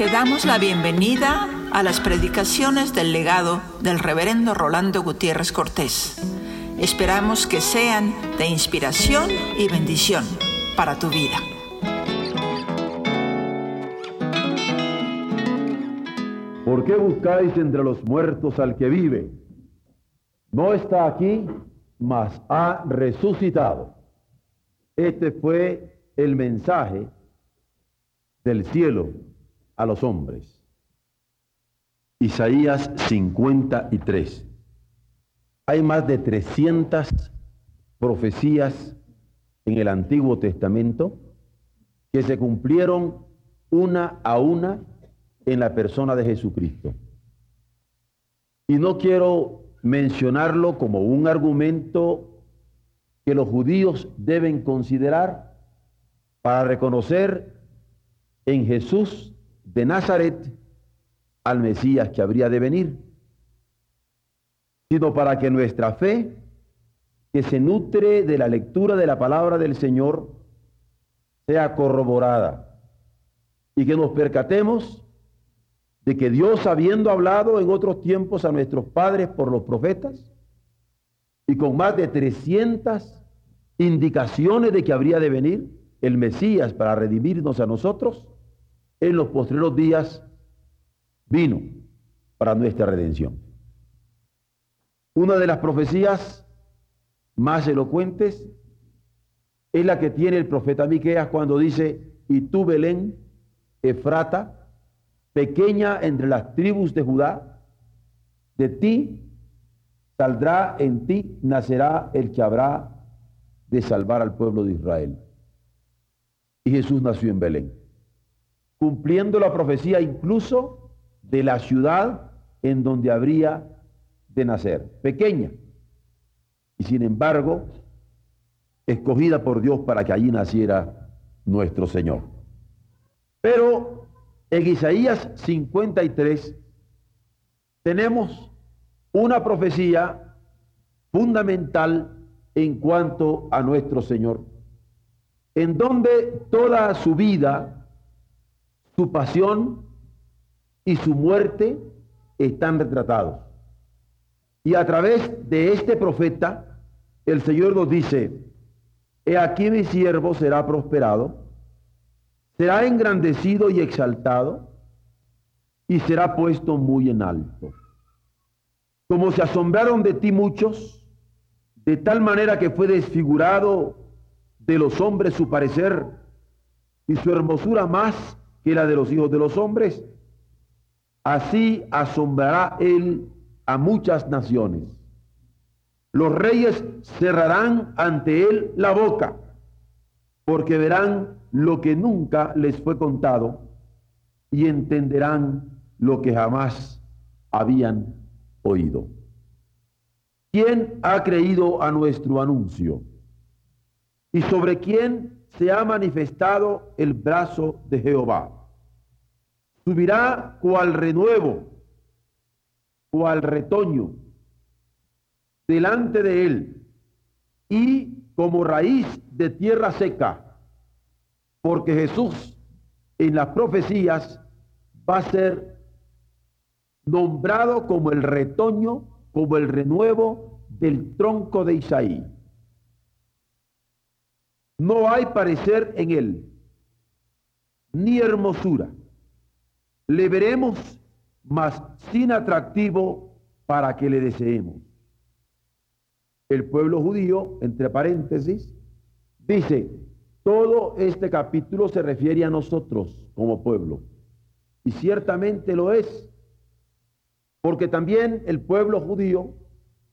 Te damos la bienvenida a las predicaciones del legado del reverendo Rolando Gutiérrez Cortés. Esperamos que sean de inspiración y bendición para tu vida. ¿Por qué buscáis entre los muertos al que vive? No está aquí, mas ha resucitado. Este fue el mensaje del cielo a los hombres. Isaías 53. Hay más de 300 profecías en el Antiguo Testamento que se cumplieron una a una en la persona de Jesucristo. Y no quiero mencionarlo como un argumento que los judíos deben considerar para reconocer en Jesús de Nazaret al Mesías que habría de venir, sino para que nuestra fe, que se nutre de la lectura de la palabra del Señor, sea corroborada y que nos percatemos de que Dios, habiendo hablado en otros tiempos a nuestros padres por los profetas, y con más de 300 indicaciones de que habría de venir el Mesías para redimirnos a nosotros, en los postreros días vino para nuestra redención. Una de las profecías más elocuentes es la que tiene el profeta Miqueas cuando dice, y tú Belén, Efrata, pequeña entre las tribus de Judá, de ti saldrá en ti, nacerá el que habrá de salvar al pueblo de Israel. Y Jesús nació en Belén cumpliendo la profecía incluso de la ciudad en donde habría de nacer, pequeña, y sin embargo, escogida por Dios para que allí naciera nuestro Señor. Pero en Isaías 53 tenemos una profecía fundamental en cuanto a nuestro Señor, en donde toda su vida su pasión y su muerte están retratados. Y a través de este profeta, el Señor nos dice, he aquí mi siervo será prosperado, será engrandecido y exaltado, y será puesto muy en alto. Como se asombraron de ti muchos, de tal manera que fue desfigurado de los hombres su parecer, y su hermosura más que la de los hijos de los hombres. Así asombrará él a muchas naciones. Los reyes cerrarán ante él la boca, porque verán lo que nunca les fue contado y entenderán lo que jamás habían oído. ¿Quién ha creído a nuestro anuncio? ¿Y sobre quién se ha manifestado el brazo de Jehová. Subirá cual renuevo, cual retoño, delante de él, y como raíz de tierra seca, porque Jesús en las profecías va a ser nombrado como el retoño, como el renuevo del tronco de Isaí. No hay parecer en él, ni hermosura. Le veremos, mas sin atractivo para que le deseemos. El pueblo judío, entre paréntesis, dice, todo este capítulo se refiere a nosotros como pueblo. Y ciertamente lo es, porque también el pueblo judío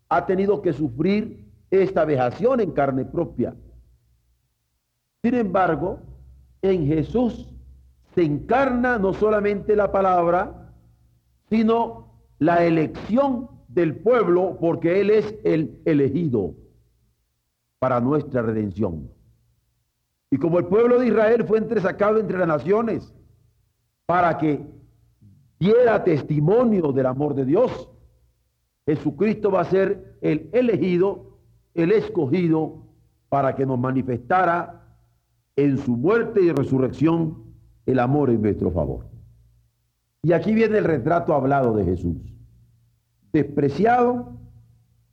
ha tenido que sufrir esta vejación en carne propia sin embargo, en Jesús se encarna no solamente la palabra, sino la elección del pueblo, porque Él es el elegido para nuestra redención. Y como el pueblo de Israel fue entresacado entre las naciones para que diera testimonio del amor de Dios, Jesucristo va a ser el elegido, el escogido, para que nos manifestara en su muerte y resurrección el amor en nuestro favor. Y aquí viene el retrato hablado de Jesús. Despreciado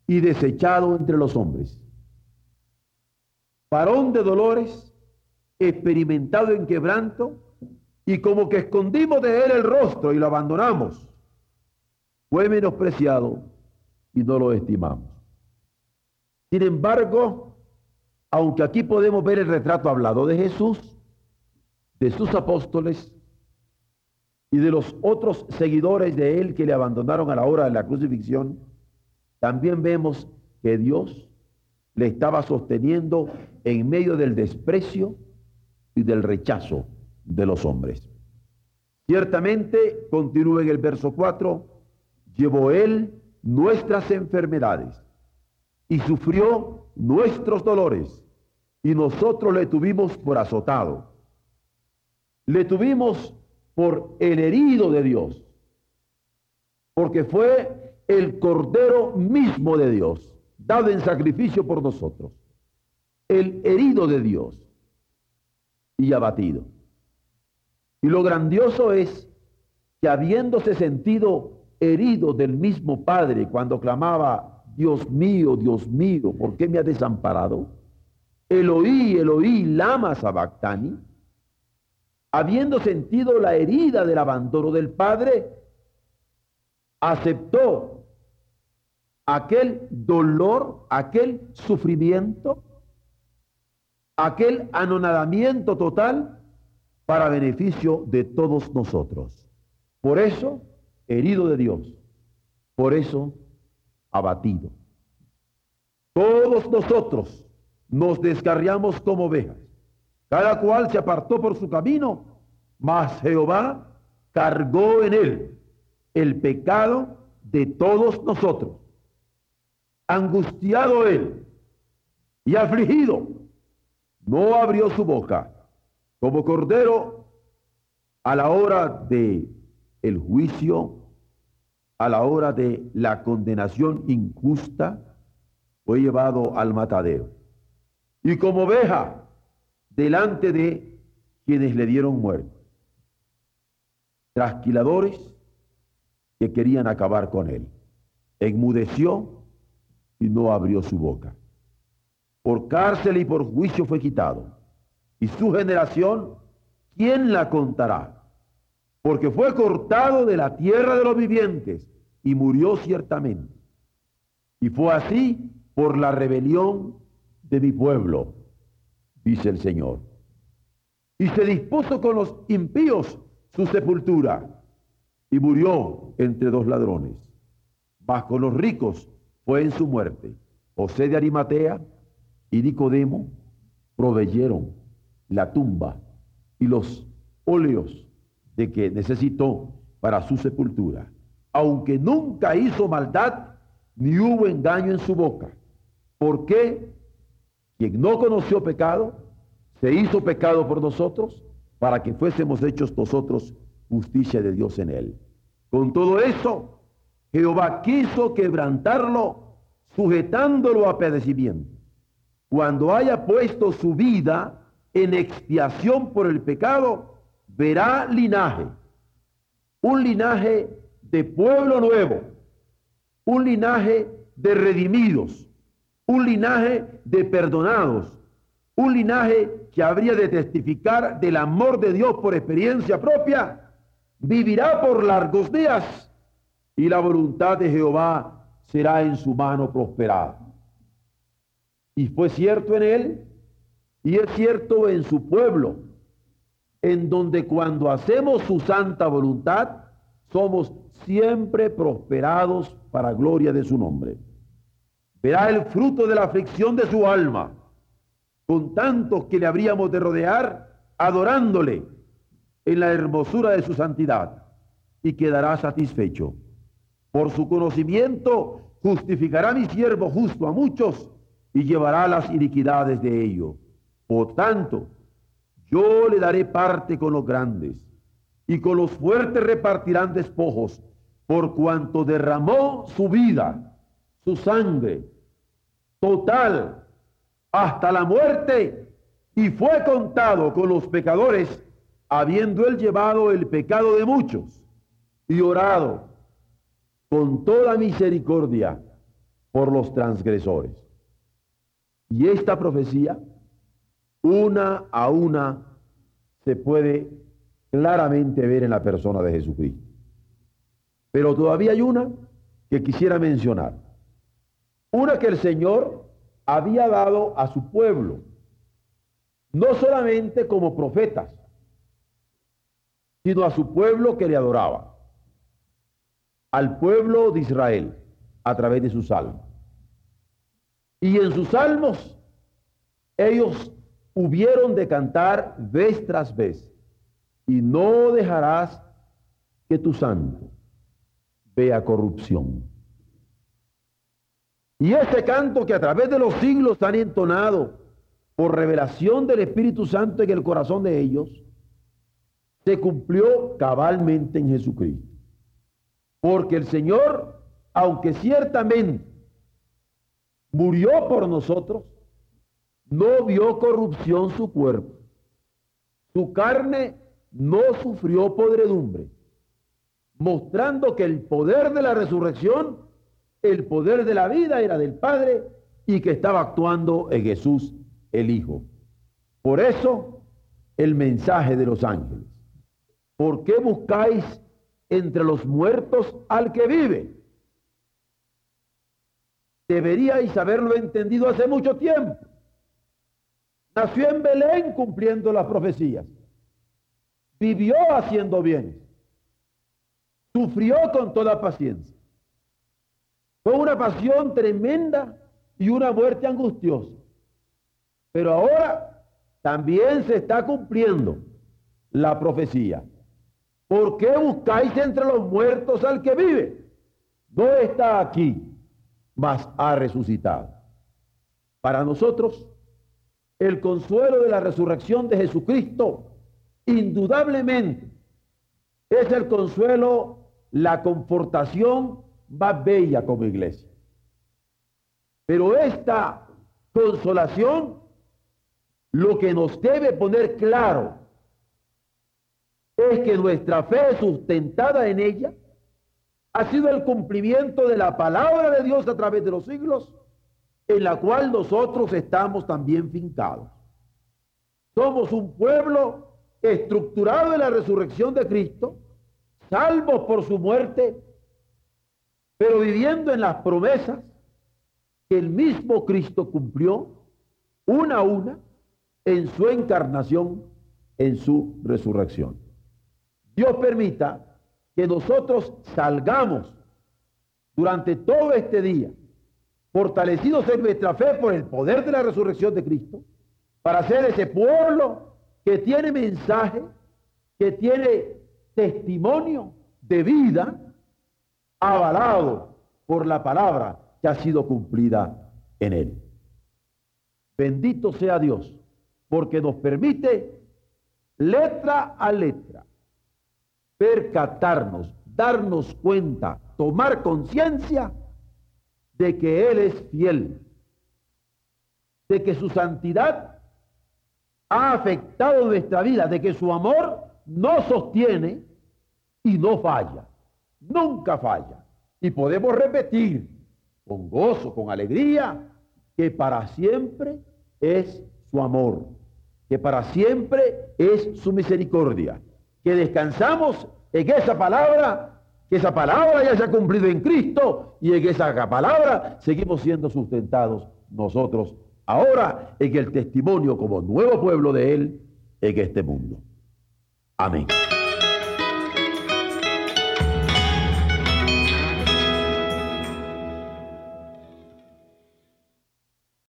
y desechado entre los hombres. Varón de dolores, experimentado en quebranto, y como que escondimos de él el rostro y lo abandonamos. Fue menospreciado y no lo estimamos. Sin embargo, aunque aquí podemos ver el retrato hablado de Jesús, de sus apóstoles y de los otros seguidores de él que le abandonaron a la hora de la crucifixión, también vemos que Dios le estaba sosteniendo en medio del desprecio y del rechazo de los hombres. Ciertamente, continúa en el verso 4, llevó él nuestras enfermedades y sufrió nuestros dolores y nosotros le tuvimos por azotado. Le tuvimos por el herido de Dios, porque fue el cordero mismo de Dios, dado en sacrificio por nosotros, el herido de Dios y abatido. Y lo grandioso es que habiéndose sentido herido del mismo Padre cuando clamaba, Dios mío, Dios mío, ¿por qué me ha desamparado? Eloí, Eloí, lama sabactani. Habiendo sentido la herida del abandono del Padre, aceptó aquel dolor, aquel sufrimiento, aquel anonadamiento total para beneficio de todos nosotros. Por eso, herido de Dios. Por eso, abatido. Todos nosotros nos descarriamos como ovejas. Cada cual se apartó por su camino, mas Jehová cargó en él el pecado de todos nosotros. Angustiado él y afligido, no abrió su boca como cordero a la hora de el juicio, a la hora de la condenación injusta, fue llevado al matadero. Y como oveja delante de quienes le dieron muerte. Trasquiladores que querían acabar con él. Enmudeció y no abrió su boca. Por cárcel y por juicio fue quitado y su generación, ¿quién la contará? Porque fue cortado de la tierra de los vivientes y murió ciertamente. Y fue así por la rebelión de mi pueblo, dice el Señor. Y se dispuso con los impíos su sepultura y murió entre dos ladrones. Mas con los ricos fue en su muerte. José de Arimatea y Nicodemo proveyeron la tumba y los óleos de que necesitó para su sepultura, aunque nunca hizo maldad ni hubo engaño en su boca. porque Quien no conoció pecado, se hizo pecado por nosotros para que fuésemos hechos nosotros justicia de Dios en él. Con todo eso, Jehová quiso quebrantarlo, sujetándolo a padecimiento. Cuando haya puesto su vida en expiación por el pecado, verá linaje, un linaje de pueblo nuevo, un linaje de redimidos, un linaje de perdonados, un linaje que habría de testificar del amor de Dios por experiencia propia, vivirá por largos días y la voluntad de Jehová será en su mano prosperada. Y fue cierto en él y es cierto en su pueblo, en donde cuando hacemos su santa voluntad, somos siempre prosperados para gloria de su nombre. Verá el fruto de la aflicción de su alma, con tantos que le habríamos de rodear, adorándole en la hermosura de su santidad, y quedará satisfecho. Por su conocimiento justificará mi siervo justo a muchos y llevará las iniquidades de ellos. Por tanto, yo le daré parte con los grandes, y con los fuertes repartirán despojos, por cuanto derramó su vida, su sangre, total, hasta la muerte, y fue contado con los pecadores, habiendo él llevado el pecado de muchos, y orado con toda misericordia por los transgresores. Y esta profecía, una a una, se puede claramente ver en la persona de Jesucristo. Pero todavía hay una que quisiera mencionar. Una que el Señor había dado a su pueblo, no solamente como profetas, sino a su pueblo que le adoraba, al pueblo de Israel a través de sus salmos. Y en sus salmos ellos hubieron de cantar vez tras vez, y no dejarás que tu santo vea corrupción. Y ese canto que a través de los siglos han entonado por revelación del Espíritu Santo en el corazón de ellos, se cumplió cabalmente en Jesucristo. Porque el Señor, aunque ciertamente murió por nosotros, no vio corrupción su cuerpo. Su carne no sufrió podredumbre, mostrando que el poder de la resurrección, el poder de la vida era del Padre y que estaba actuando en Jesús el Hijo. Por eso el mensaje de los ángeles. ¿Por qué buscáis entre los muertos al que vive? Deberíais haberlo entendido hace mucho tiempo. Nació en Belén cumpliendo las profecías. Vivió haciendo bien. Sufrió con toda paciencia. Fue una pasión tremenda y una muerte angustiosa. Pero ahora también se está cumpliendo la profecía. ¿Por qué buscáis entre los muertos al que vive? No está aquí, mas ha resucitado. Para nosotros, el consuelo de la resurrección de Jesucristo, indudablemente, es el consuelo, la confortación más bella como iglesia. Pero esta consolación, lo que nos debe poner claro es que nuestra fe sustentada en ella ha sido el cumplimiento de la palabra de Dios a través de los siglos, en la cual nosotros estamos también fincados. Somos un pueblo estructurado en la resurrección de Cristo, salvos por su muerte, pero viviendo en las promesas que el mismo Cristo cumplió una a una en su encarnación, en su resurrección. Dios permita que nosotros salgamos durante todo este día, fortalecidos en nuestra fe por el poder de la resurrección de Cristo, para ser ese pueblo que tiene mensaje, que tiene testimonio de vida, avalado por la palabra que ha sido cumplida en él. Bendito sea Dios, porque nos permite letra a letra percatarnos, darnos cuenta, tomar conciencia de que Él es fiel, de que su santidad ha afectado nuestra vida, de que su amor no sostiene y no falla, nunca falla. Y podemos repetir con gozo, con alegría, que para siempre es su amor, que para siempre es su misericordia que descansamos en esa palabra, que esa palabra ya se ha cumplido en Cristo y en esa palabra seguimos siendo sustentados nosotros ahora en el testimonio como nuevo pueblo de Él en este mundo. Amén.